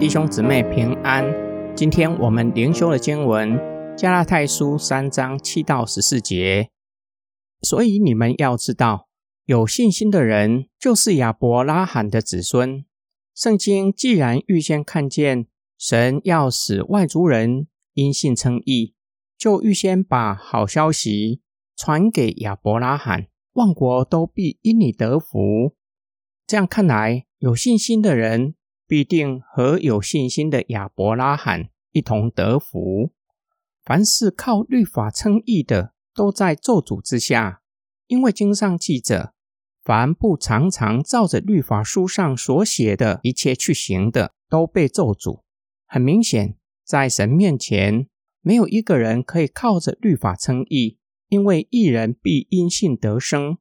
弟兄姊妹平安。今天我们灵修的经文《加拉太书》三章七到十四节。所以你们要知道，有信心的人就是亚伯拉罕的子孙。圣经既然预先看见神要使外族人因信称义，就预先把好消息传给亚伯拉罕，万国都必因你得福。这样看来，有信心的人必定和有信心的亚伯拉罕一同得福。凡是靠律法称义的，都在咒诅之下，因为经上记着：凡不常常照着律法书上所写的一切去行的，都被咒诅。很明显，在神面前，没有一个人可以靠着律法称义，因为一人必因信得生。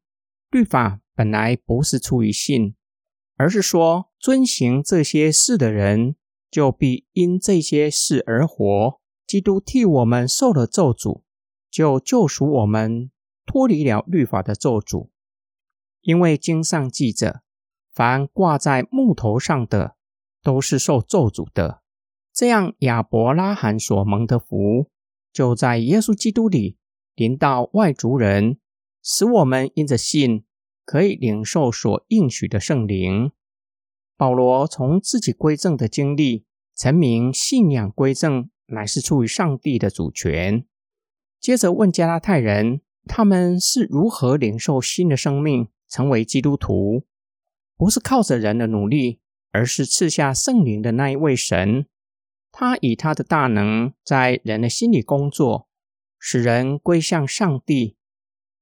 律法本来不是出于信。而是说，遵行这些事的人，就必因这些事而活。基督替我们受了咒诅，就救赎我们脱离了律法的咒诅。因为经上记着，凡挂在木头上的，都是受咒诅的。这样，亚伯拉罕所蒙的福，就在耶稣基督里临到外族人，使我们因着信。可以领受所应许的圣灵。保罗从自己归正的经历，陈明信仰归正乃是出于上帝的主权。接着问加拉太人，他们是如何领受新的生命，成为基督徒？不是靠着人的努力，而是赐下圣灵的那一位神。他以他的大能在人的心里工作，使人归向上帝。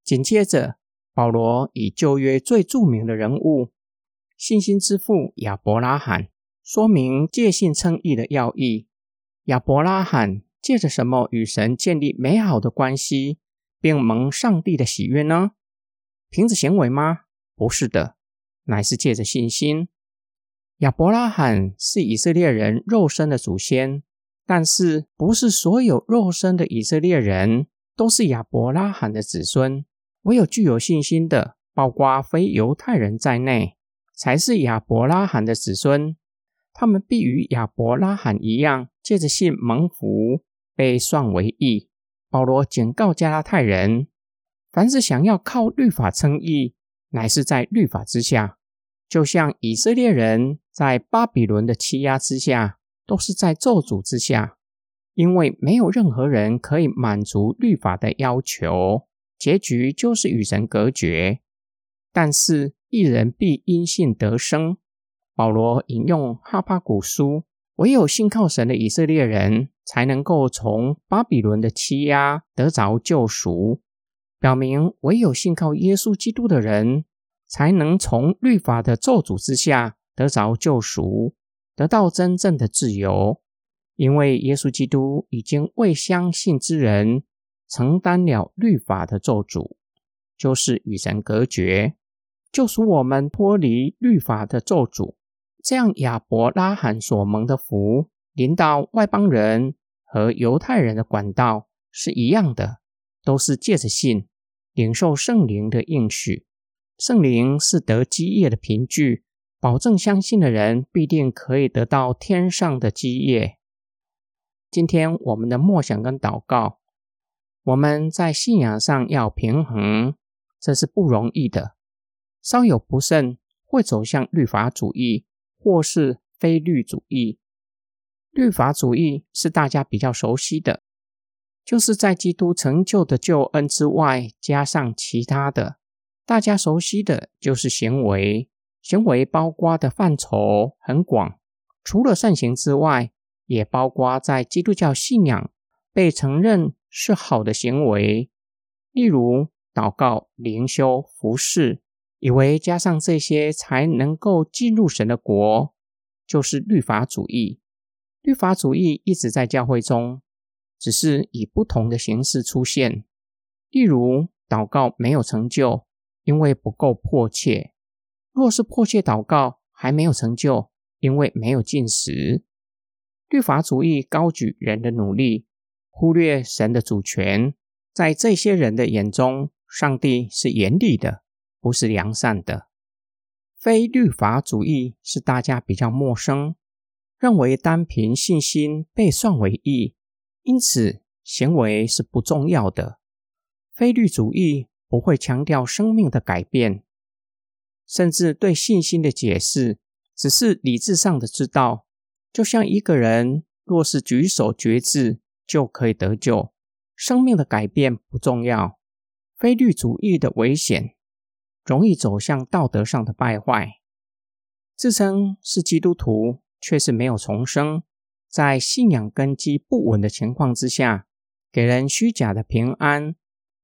紧接着。保罗以旧约最著名的人物信心之父亚伯拉罕说明借信称义的要义。亚伯拉罕借着什么与神建立美好的关系，并蒙上帝的喜悦呢？凭着行为吗？不是的，乃是借着信心。亚伯拉罕是以色列人肉身的祖先，但是不是所有肉身的以色列人都是亚伯拉罕的子孙。唯有具有信心的，包括非犹太人在内，才是亚伯拉罕的子孙。他们必与亚伯拉罕一样，借着信蒙福，被算为义。保罗警告加拉太人：凡是想要靠律法称义，乃是在律法之下，就像以色列人在巴比伦的欺压之下，都是在咒诅之下，因为没有任何人可以满足律法的要求。结局就是与神隔绝，但是一人必因信得生。保罗引用哈巴古书，唯有信靠神的以色列人，才能够从巴比伦的欺压得着救赎，表明唯有信靠耶稣基督的人，才能从律法的咒诅之下得着救赎，得到真正的自由，因为耶稣基督已经为相信之人。承担了律法的咒诅，就是与神隔绝，救赎我们脱离律法的咒诅。这样，亚伯拉罕所蒙的福，临到外邦人和犹太人的管道是一样的，都是借着信领受圣灵的应许。圣灵是得基业的凭据，保证相信的人必定可以得到天上的基业。今天我们的默想跟祷告。我们在信仰上要平衡，这是不容易的。稍有不慎，会走向律法主义或是非律主义。律法主义是大家比较熟悉的，就是在基督成就的救恩之外，加上其他的。大家熟悉的就是行为，行为包括的范畴很广，除了善行之外，也包括在基督教信仰被承认。是好的行为，例如祷告、灵修、服侍，以为加上这些才能够进入神的国，就是律法主义。律法主义一直在教会中，只是以不同的形式出现。例如祷告没有成就，因为不够迫切；若是迫切祷告还没有成就，因为没有进食。律法主义高举人的努力。忽略神的主权，在这些人的眼中，上帝是严厉的，不是良善的。非律法主义是大家比较陌生，认为单凭信心被算为义，因此行为是不重要的。非律主义不会强调生命的改变，甚至对信心的解释只是理智上的知道。就像一个人若是举手决志就可以得救，生命的改变不重要。非律主义的危险，容易走向道德上的败坏。自称是基督徒，却是没有重生，在信仰根基不稳的情况之下，给人虚假的平安，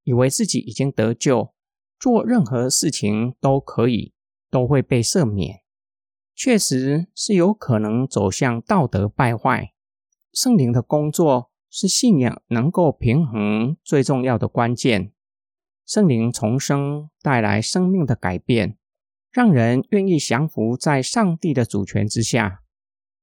以为自己已经得救，做任何事情都可以，都会被赦免。确实是有可能走向道德败坏。圣灵的工作是信仰能够平衡最重要的关键。圣灵重生带来生命的改变，让人愿意降服在上帝的主权之下，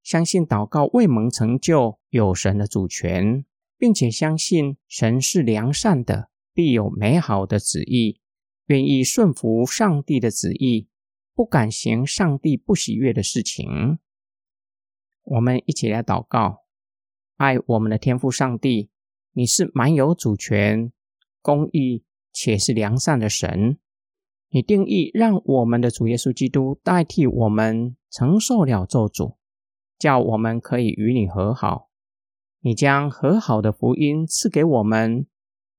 相信祷告未蒙成就有神的主权，并且相信神是良善的，必有美好的旨意，愿意顺服上帝的旨意。不敢行上帝不喜悦的事情。我们一起来祷告：爱我们的天父上帝，你是满有主权、公义且是良善的神。你定义让我们的主耶稣基督代替我们承受了咒诅，叫我们可以与你和好。你将和好的福音赐给我们，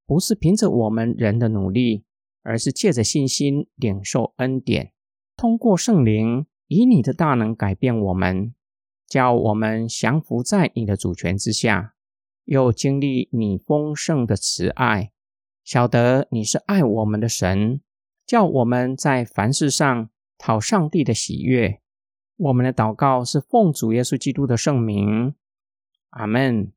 不是凭着我们人的努力，而是借着信心领受恩典。通过圣灵，以你的大能改变我们，叫我们降服在你的主权之下，又经历你丰盛的慈爱，晓得你是爱我们的神，叫我们在凡事上讨上帝的喜悦。我们的祷告是奉主耶稣基督的圣名，阿门。